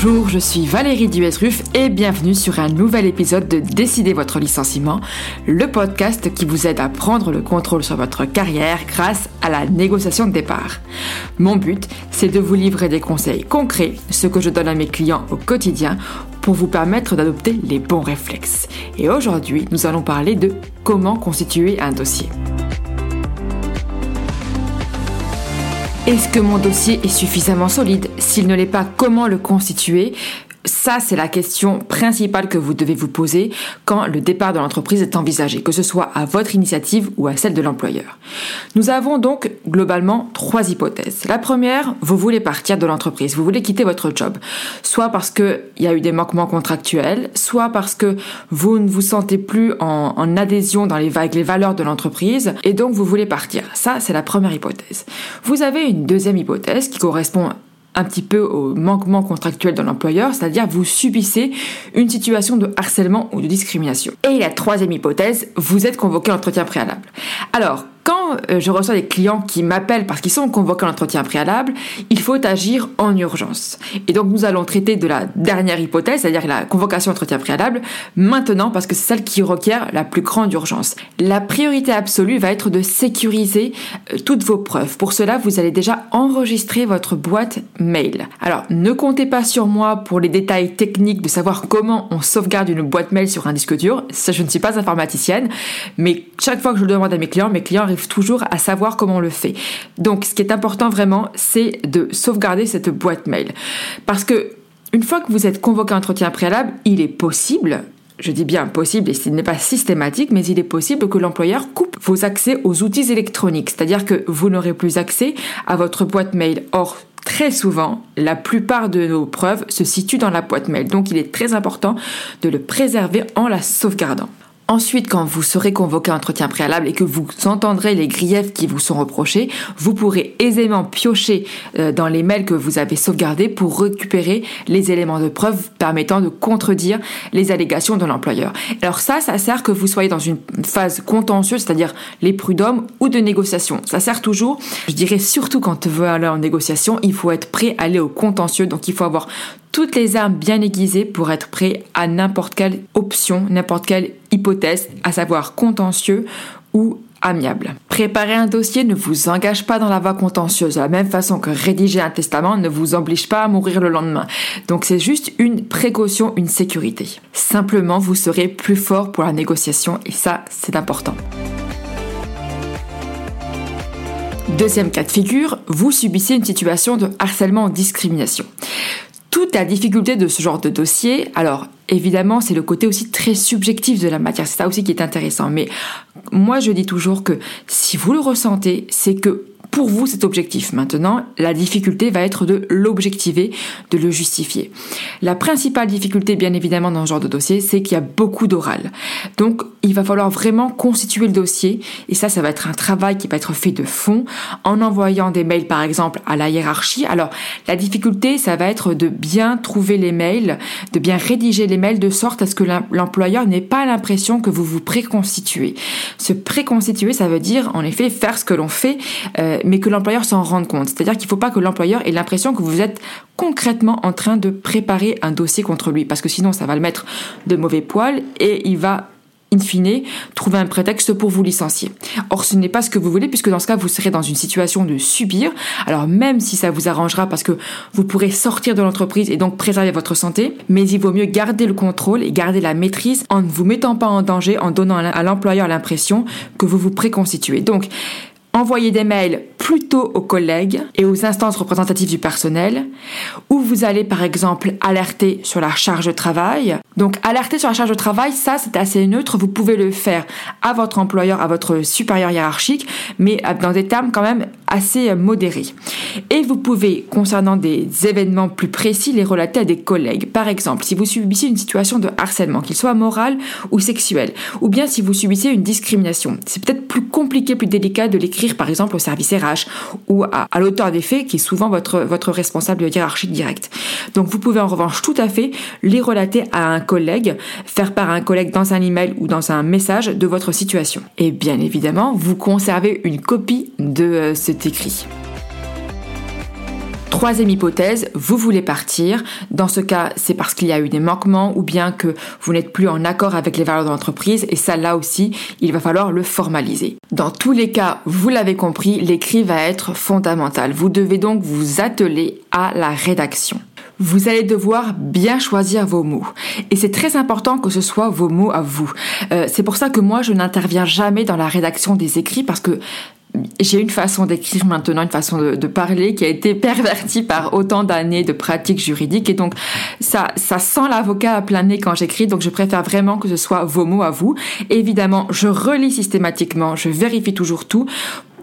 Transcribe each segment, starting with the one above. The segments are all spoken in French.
Bonjour, je suis Valérie Duesruf et bienvenue sur un nouvel épisode de Décider votre licenciement, le podcast qui vous aide à prendre le contrôle sur votre carrière grâce à la négociation de départ. Mon but, c'est de vous livrer des conseils concrets, ce que je donne à mes clients au quotidien pour vous permettre d'adopter les bons réflexes. Et aujourd'hui, nous allons parler de comment constituer un dossier. Est-ce que mon dossier est suffisamment solide? S'il ne l'est pas, comment le constituer? Ça, c'est la question principale que vous devez vous poser quand le départ de l'entreprise est envisagé, que ce soit à votre initiative ou à celle de l'employeur. Nous avons donc globalement trois hypothèses. La première, vous voulez partir de l'entreprise, vous voulez quitter votre job, soit parce qu'il y a eu des manquements contractuels, soit parce que vous ne vous sentez plus en, adhésion dans les, avec les valeurs de l'entreprise et donc vous voulez partir. Ça, c'est la première hypothèse. Vous avez une deuxième hypothèse qui correspond un petit peu au manquement contractuel de l'employeur, c'est-à-dire vous subissez une situation de harcèlement ou de discrimination. Et la troisième hypothèse, vous êtes convoqué à l'entretien préalable. Alors, quand euh, je reçois des clients qui m'appellent parce qu'ils sont convoqués à l'entretien préalable, il faut agir en urgence. Et donc nous allons traiter de la dernière hypothèse, c'est-à-dire la convocation à l'entretien préalable, maintenant parce que c'est celle qui requiert la plus grande urgence. La priorité absolue va être de sécuriser euh, toutes vos preuves. Pour cela, vous allez déjà enregistrer votre boîte mail. Alors ne comptez pas sur moi pour les détails techniques de savoir comment on sauvegarde une boîte mail sur un disque dur. Ça, je ne suis pas informaticienne, mais chaque fois que je le demande à mes clients, mes clients arrivent toujours à savoir comment on le fait. Donc, ce qui est important vraiment, c'est de sauvegarder cette boîte mail. Parce que, une fois que vous êtes convoqué à entretien préalable, il est possible, je dis bien possible et ce n'est pas systématique, mais il est possible que l'employeur coupe vos accès aux outils électroniques, c'est-à-dire que vous n'aurez plus accès à votre boîte mail. Or, très souvent, la plupart de nos preuves se situent dans la boîte mail, donc il est très important de le préserver en la sauvegardant. Ensuite, quand vous serez convoqué à entretien préalable et que vous entendrez les griefs qui vous sont reprochés, vous pourrez aisément piocher euh, dans les mails que vous avez sauvegardés pour récupérer les éléments de preuve permettant de contredire les allégations de l'employeur. Alors ça, ça sert que vous soyez dans une phase contentieuse, c'est-à-dire les prud'hommes ou de négociation. Ça sert toujours, je dirais surtout quand veut aller en négociation, il faut être prêt à aller au contentieux, donc il faut avoir toutes les armes bien aiguisées pour être prêt à n'importe quelle option, n'importe quelle hypothèse, à savoir contentieux ou amiable. Préparer un dossier ne vous engage pas dans la voie contentieuse, de la même façon que rédiger un testament ne vous oblige pas à mourir le lendemain. Donc c'est juste une précaution, une sécurité. Simplement, vous serez plus fort pour la négociation et ça, c'est important. Deuxième cas de figure, vous subissez une situation de harcèlement ou discrimination la difficulté de ce genre de dossier, alors évidemment, c'est le côté aussi très subjectif de la matière. C'est ça aussi qui est intéressant. Mais moi, je dis toujours que si vous le ressentez, c'est que pour vous cet objectif. Maintenant, la difficulté va être de l'objectiver, de le justifier. La principale difficulté, bien évidemment, dans ce genre de dossier, c'est qu'il y a beaucoup d'oral. Donc, il va falloir vraiment constituer le dossier, et ça, ça va être un travail qui va être fait de fond, en envoyant des mails, par exemple, à la hiérarchie. Alors, la difficulté, ça va être de bien trouver les mails, de bien rédiger les mails de sorte à ce que l'employeur n'ait pas l'impression que vous vous préconstituez. Se préconstituer, ça veut dire, en effet, faire ce que l'on fait, euh, mais que l'employeur s'en rende compte. C'est-à-dire qu'il ne faut pas que l'employeur ait l'impression que vous êtes concrètement en train de préparer un dossier contre lui, parce que sinon ça va le mettre de mauvais poils et il va in fine, trouver un prétexte pour vous licencier. Or, ce n'est pas ce que vous voulez, puisque dans ce cas, vous serez dans une situation de subir. Alors, même si ça vous arrangera, parce que vous pourrez sortir de l'entreprise et donc préserver votre santé, mais il vaut mieux garder le contrôle et garder la maîtrise en ne vous mettant pas en danger, en donnant à l'employeur l'impression que vous vous préconstituez. Donc, envoyez des mails plutôt aux collègues et aux instances représentatives du personnel, où vous allez par exemple alerter sur la charge de travail. Donc alerter sur la charge de travail, ça c'est assez neutre, vous pouvez le faire à votre employeur, à votre supérieur hiérarchique, mais dans des termes quand même assez modérés. Et vous pouvez, concernant des événements plus précis, les relater à des collègues. Par exemple, si vous subissez une situation de harcèlement, qu'il soit moral ou sexuel, ou bien si vous subissez une discrimination, c'est peut-être plus compliqué, plus délicat de l'écrire par exemple au service RH ou à, l'auteur des faits qui est souvent votre, responsable hiérarchique direct. Donc vous pouvez en revanche tout à fait les relater à un collègue, faire part à un collègue dans un email ou dans un message de votre situation. Et bien évidemment, vous conservez une copie de euh, cet écrit. Troisième hypothèse, vous voulez partir. Dans ce cas, c'est parce qu'il y a eu des manquements ou bien que vous n'êtes plus en accord avec les valeurs de l'entreprise et ça là aussi, il va falloir le formaliser. Dans tous les cas, vous l'avez compris, l'écrit va être fondamental. Vous devez donc vous atteler à la rédaction. Vous allez devoir bien choisir vos mots. Et c'est très important que ce soit vos mots à vous. Euh, c'est pour ça que moi, je n'interviens jamais dans la rédaction des écrits parce que j'ai une façon d'écrire maintenant, une façon de, parler qui a été pervertie par autant d'années de pratiques juridiques. Et donc ça, ça sent l'avocat à plein nez quand j'écris. Donc je préfère vraiment que ce soit vos mots à vous. Évidemment, je relis systématiquement, je vérifie toujours tout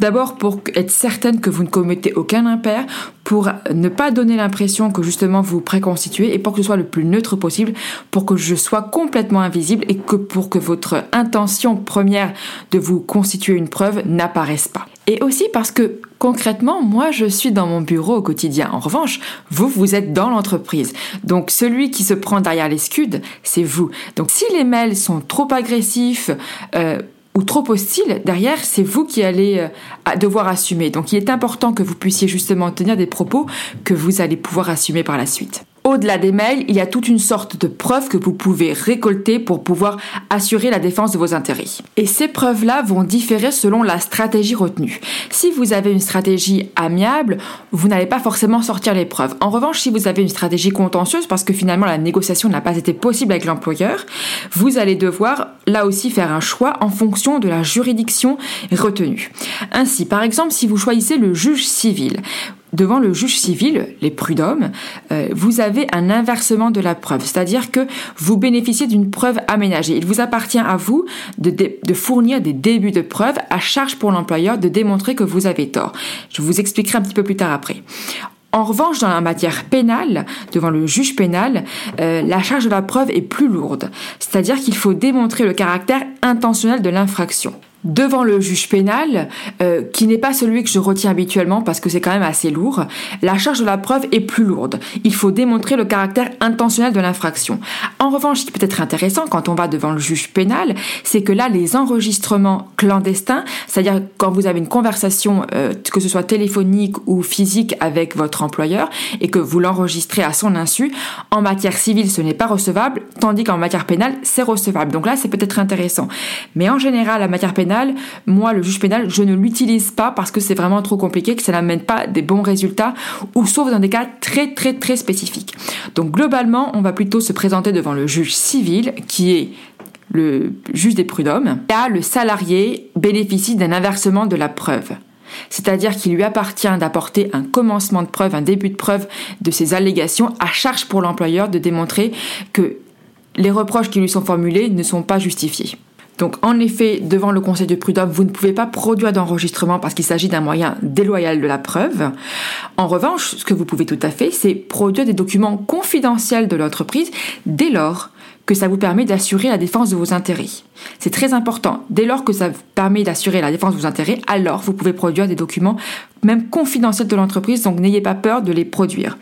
D'abord pour être certaine que vous ne commettez aucun impair, pour ne pas donner l'impression que justement vous préconstituez et pour que ce soit le plus neutre possible, pour que je sois complètement invisible et que pour que votre intention première de vous constituer une preuve n'apparaisse pas. Et aussi parce que concrètement, moi je suis dans mon bureau au quotidien. En revanche, vous, vous êtes dans l'entreprise. Donc celui qui se prend derrière les scuds, c'est vous. Donc si les mails sont trop agressifs, euh, ou trop hostile, derrière, c'est vous qui allez euh, devoir assumer. Donc il est important que vous puissiez justement tenir des propos que vous allez pouvoir assumer par la suite. Au-delà des mails, il y a toute une sorte de preuves que vous pouvez récolter pour pouvoir assurer la défense de vos intérêts. Et ces preuves-là vont différer selon la stratégie retenue. Si vous avez une stratégie amiable, vous n'allez pas forcément sortir les preuves. En revanche, si vous avez une stratégie contentieuse, parce que finalement la négociation n'a pas été possible avec l'employeur, vous allez devoir là aussi faire un choix en fonction de la juridiction retenue. Ainsi, par exemple, si vous choisissez le juge civil, devant le juge civil, les prud'hommes, euh, vous avez un inversement de la preuve, c'est-à-dire que vous bénéficiez d'une preuve aménagée. Il vous appartient à vous de, fournir des débuts de preuve à charge pour l'employeur de démontrer que vous avez tort. Je vous expliquerai un petit peu plus tard après. En revanche, dans la matière pénale, devant le juge pénal, euh, la charge de la preuve est plus lourde, c'est-à-dire qu'il faut démontrer le caractère intentionnel de l'infraction devant le juge pénal, euh, qui n'est pas celui que je retiens habituellement parce que c'est quand même assez lourd, la charge de la preuve est plus lourde. Il faut démontrer le caractère intentionnel de l'infraction. En revanche, ce qui peut être intéressant quand on va devant le juge pénal, c'est que là, les enregistrements clandestins, c'est-à-dire quand vous avez une conversation, euh, que ce soit téléphonique ou physique avec votre employeur, et que vous l'enregistrez à son insu, en matière civile, ce n'est pas recevable, tandis qu'en matière pénale, c'est recevable. Donc là, c'est peut-être intéressant. Mais en général, la matière pénale, moi, le juge pénal, je ne l'utilise pas parce que c'est vraiment trop compliqué, que ça n'amène pas des bons résultats, ou sauf dans des cas très très très spécifiques. Donc globalement, on va plutôt se présenter devant le juge civil, qui est le juge des prud'hommes. Là, le salarié bénéficie d'un inversement de la preuve. C'est-à-dire qu'il lui appartient d'apporter un commencement de preuve, un début de preuve de ses allégations, à charge pour l'employeur de démontrer que les reproches qui lui sont formulés ne sont pas justifiés. Donc en effet, devant le conseil de prud'homme, vous ne pouvez pas produire d'enregistrement parce qu'il s'agit d'un moyen déloyal de la preuve. En revanche, ce que vous pouvez tout à fait, c'est produire des documents confidentiels de l'entreprise dès lors que ça vous permet d'assurer la défense de vos intérêts. C'est très important. Dès lors que ça permet d'assurer la défense de vos intérêts, alors vous pouvez produire des documents même confidentiels de l'entreprise, donc n'ayez pas peur de les produire.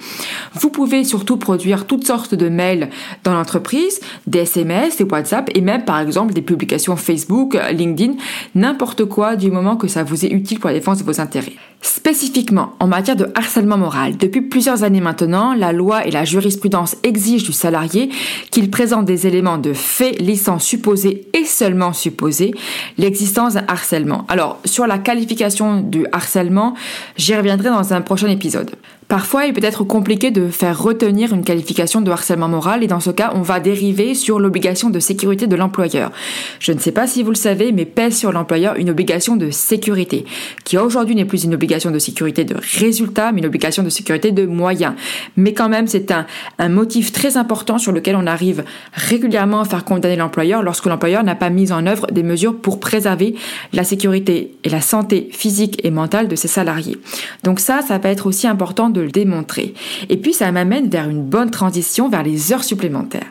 Vous pouvez surtout produire toutes sortes de mails dans l'entreprise, des SMS, des WhatsApp et même par exemple des publications Facebook, LinkedIn, n'importe quoi du moment que ça vous est utile pour la défense de vos intérêts. Spécifiquement en matière de harcèlement moral, depuis plusieurs années maintenant, la loi et la jurisprudence exigent du salarié qu'il présente des éléments de fait laissant supposer et seulement supposer l'existence d'un harcèlement. Alors, sur la qualification du harcèlement, j'y reviendrai dans un prochain épisode. Parfois, il peut être compliqué de faire retenir une qualification de harcèlement moral et dans ce cas, on va dériver sur l'obligation de sécurité de l'employeur. Je ne sais pas si vous le savez, mais pèse sur l'employeur une obligation de sécurité, qui aujourd'hui n'est plus une obligation de sécurité de résultat, mais une obligation de sécurité de moyens. Mais quand même, c'est un, motif très important sur lequel on arrive régulièrement à faire condamner l'employeur lorsque l'employeur n'a pas mis en œuvre des mesures pour préserver la sécurité et la santé physique et mentale de ses salariés. Donc ça, ça va être aussi important démontrer. Et puis ça m'amène vers une bonne transition vers les heures supplémentaires.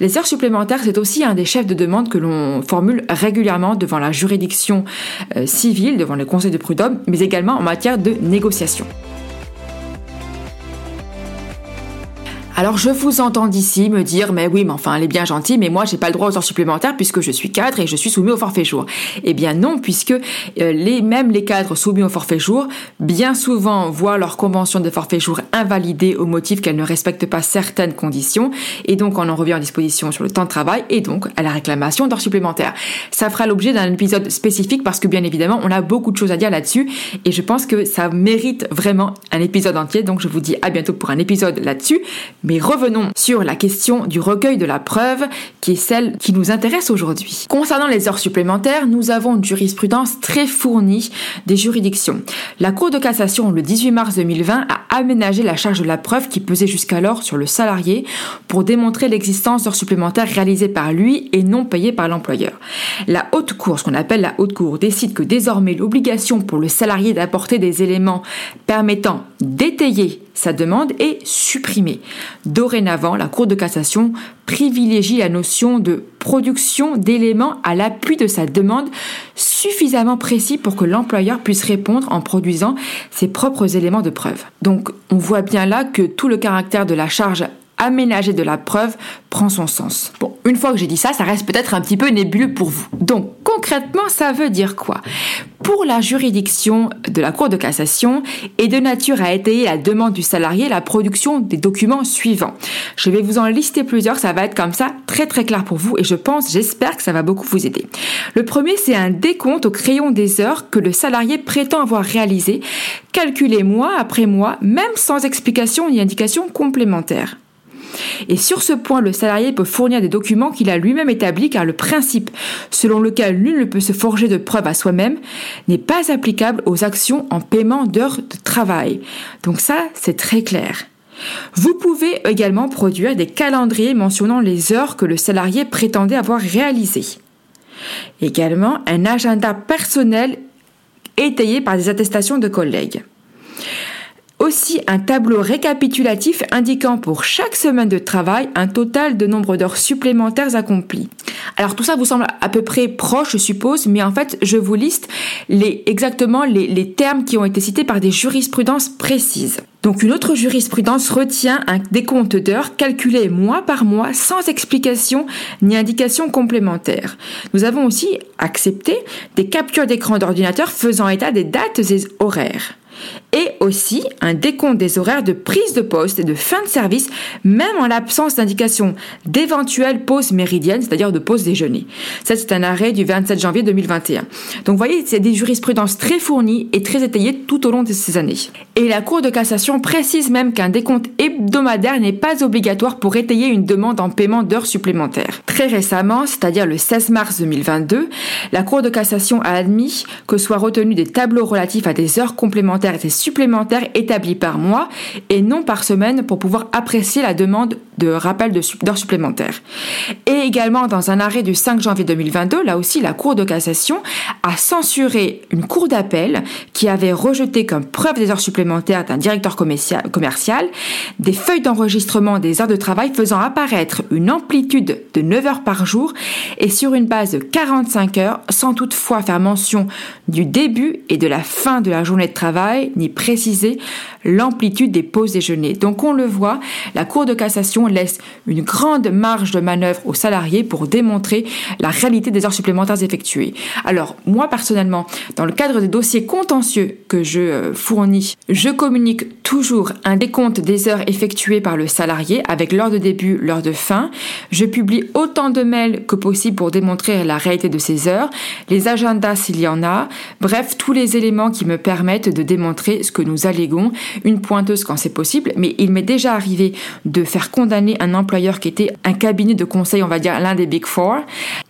Les heures supplémentaires, c'est aussi un des chefs de demande que l'on formule régulièrement devant la juridiction euh, civile, devant le conseil de prud'homme, mais également en matière de négociation. Alors je vous entends d'ici me dire mais oui mais enfin elle est bien gentille mais moi j'ai pas le droit aux heures supplémentaires puisque je suis cadre et je suis soumis au forfait jour. Eh bien non puisque euh, les même les cadres soumis au forfait jour bien souvent voient leur convention de forfait jour invalidée au motif qu'elle ne respecte pas certaines conditions et donc on en revient en disposition sur le temps de travail et donc à la réclamation d'heures supplémentaires. Ça fera l'objet d'un épisode spécifique parce que bien évidemment on a beaucoup de choses à dire là-dessus et je pense que ça mérite vraiment un épisode entier donc je vous dis à bientôt pour un épisode là-dessus mais revenons sur la question du recueil de la preuve, qui est celle qui nous intéresse aujourd'hui. Concernant les heures supplémentaires, nous avons une jurisprudence très fournie des juridictions. La Cour de cassation, le 18 mars 2020, a aménagé la charge de la preuve qui pesait jusqu'alors sur le salarié pour démontrer l'existence d'heures supplémentaires réalisées par lui et non payées par l'employeur. La Haute Cour, ce qu'on appelle la Haute Cour, décide que désormais l'obligation pour le salarié d'apporter des éléments permettant d'étayer sa demande est supprimée. Dorénavant, la Cour de cassation privilégie la notion de production d'éléments à l'appui de sa demande suffisamment précis pour que l'employeur puisse répondre en produisant ses propres éléments de preuve. Donc on voit bien là que tout le caractère de la charge aménagée de la preuve prend son sens. Bon, une fois que j'ai dit ça, ça reste peut-être un petit peu nébuleux pour vous. Donc, concrètement, ça veut dire quoi? Pour la juridiction de la Cour de cassation est de nature à étayer la demande du salarié la production des documents suivants. Je vais vous en lister plusieurs, ça va être comme ça très très clair pour vous et je pense, j'espère que ça va beaucoup vous aider. Le premier, c'est un décompte au crayon des heures que le salarié prétend avoir réalisé, calculé mois après mois, même sans explication ni indication complémentaire. Et sur ce point, le salarié peut fournir des documents qu'il a lui-même établis car le principe selon lequel nul ne peut se forger de preuves à soi-même n'est pas applicable aux actions en paiement d'heures de travail. Donc ça, c'est très clair. Vous pouvez également produire des calendriers mentionnant les heures que le salarié prétendait avoir réalisées. Également, un agenda personnel étayé par des attestations de collègues aussi un tableau récapitulatif indiquant pour chaque semaine de travail un total de nombre d'heures supplémentaires accomplies. Alors tout ça vous semble à peu près proche, je suppose, mais en fait, je vous liste les, exactement les, les termes qui ont été cités par des jurisprudences précises. Donc une autre jurisprudence retient un décompte d'heures calculé mois par mois sans explication ni indication complémentaire. Nous avons aussi accepté des captures d'écran d'ordinateur faisant état des dates et horaires et aussi un décompte des horaires de prise de poste et de fin de service, même en l'absence d'indication d'éventuelles pauses méridiennes, c'est-à-dire de pause déjeuner. Ça, c'est un arrêt du 27 janvier 2021. Donc, vous voyez, c'est des jurisprudences très fournies et très étayées tout au long de ces années. Et la Cour de cassation précise même qu'un décompte hebdomadaire n'est pas obligatoire pour étayer une demande en paiement d'heures supplémentaires. Très récemment, c'est-à-dire le 16 mars 2022, la Cour de cassation a admis que soient retenus des tableaux relatifs à des heures complémentaires et supplémentaires établis par mois et non par semaine pour pouvoir apprécier la demande de rappel d'heures supplémentaires. Et également dans un arrêt du 5 janvier 2022, là aussi la Cour de cassation a censuré une cour d'appel qui avait rejeté comme preuve des heures supplémentaires d'un directeur commercial des feuilles d'enregistrement des heures de travail faisant apparaître une amplitude de 9 heures par jour et sur une base de 45 heures sans toutefois faire mention du début et de la fin de la journée de travail ni préciser l'amplitude des pauses déjeuner. Donc on le voit, la Cour de cassation laisse une grande marge de manœuvre aux salariés pour démontrer la réalité des heures supplémentaires effectuées. Alors moi personnellement, dans le cadre des dossiers contentieux que je euh, fournis, je communique toujours un décompte des heures effectuées par le salarié avec l'heure de début, l'heure de fin. Je publie autant de mails que possible pour démontrer la réalité de ces heures, les agendas s'il y en a, bref, tous les éléments qui me permettent de démontrer ce que nous alléguons une pointeuse quand c'est possible, mais il m'est déjà arrivé de faire condamner un employeur qui était un cabinet de conseil, on va dire l'un des Big Four.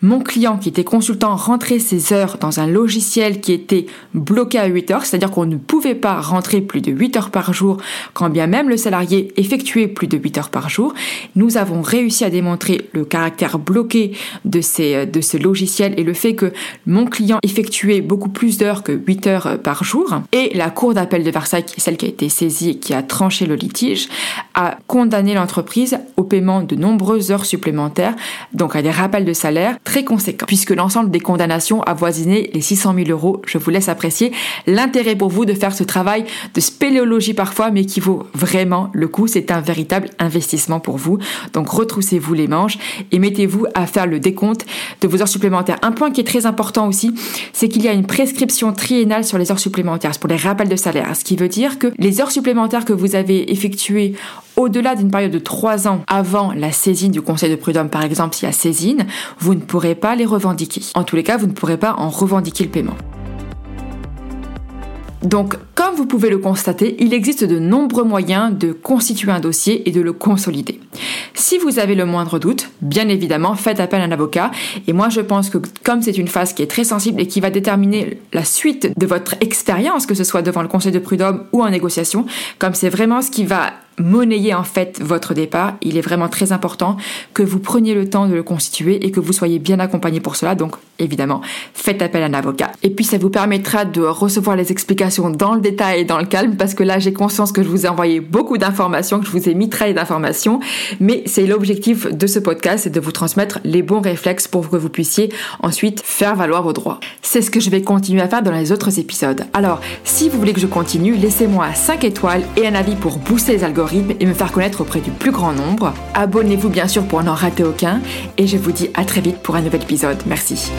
Mon client qui était consultant rentrait ses heures dans un logiciel qui était bloqué à 8 heures, c'est-à-dire qu'on ne pouvait pas rentrer plus de 8 heures par jour, quand bien même le salarié effectuait plus de 8 heures par jour. Nous avons réussi à démontrer le caractère bloqué de, ces, de ce logiciel et le fait que mon client effectuait beaucoup plus d'heures que 8 heures par jour. Et la cour d'appel de Versailles, celle qui a été saisie et qui a tranché le litige, a condamné l'entreprise au paiement de nombreuses heures supplémentaires, donc à des rappels de salaire très conséquents, puisque l'ensemble des condamnations avoisinait les 600 000 euros. Je vous laisse apprécier l'intérêt pour vous de faire ce travail de spéléologie parfois, mais qui vaut vraiment le coup. C'est un véritable investissement pour vous. Donc retroussez-vous les manches et mettez-vous à faire le décompte de vos heures supplémentaires. Un point qui est très important aussi, c'est qu'il y a une prescription triennale sur les heures supplémentaires pour les rappels de salaire. Ce qui veut dire que les heures supplémentaires que vous avez effectuées au-delà d'une période de trois ans avant la saisine du conseil de prud'homme, par exemple, s'il y a saisine, vous ne pourrez pas les revendiquer. En tous les cas, vous ne pourrez pas en revendiquer le paiement. Donc, comme vous pouvez le constater, il existe de nombreux moyens de constituer un dossier et de le consolider. Si vous avez le moindre doute, bien évidemment, faites appel à un avocat. Et moi, je pense que comme c'est une phase qui est très sensible et qui va déterminer la suite de votre expérience, que ce soit devant le conseil de prud'homme ou en négociation, comme c'est vraiment ce qui va monnayer en fait votre départ, il est vraiment très important que vous preniez le temps de le constituer et que vous soyez bien accompagné pour cela. Donc évidemment, faites appel à un avocat. Et puis ça vous permettra de recevoir les explications dans le détail et dans le calme parce que là j'ai conscience que je vous ai envoyé beaucoup d'informations, que je vous ai mitraillé d'informations, mais c'est l'objectif de ce podcast, c'est de vous transmettre les bons réflexes pour que vous puissiez ensuite faire valoir vos droits. C'est ce que je vais continuer à faire dans les autres épisodes. Alors, si vous voulez que je continue, laissez-moi 5 étoiles et un avis pour booster les algorithmes et me faire connaître auprès du plus grand nombre. Abonnez-vous bien sûr pour n'en rater aucun et je vous dis à très vite pour un nouvel épisode. Merci.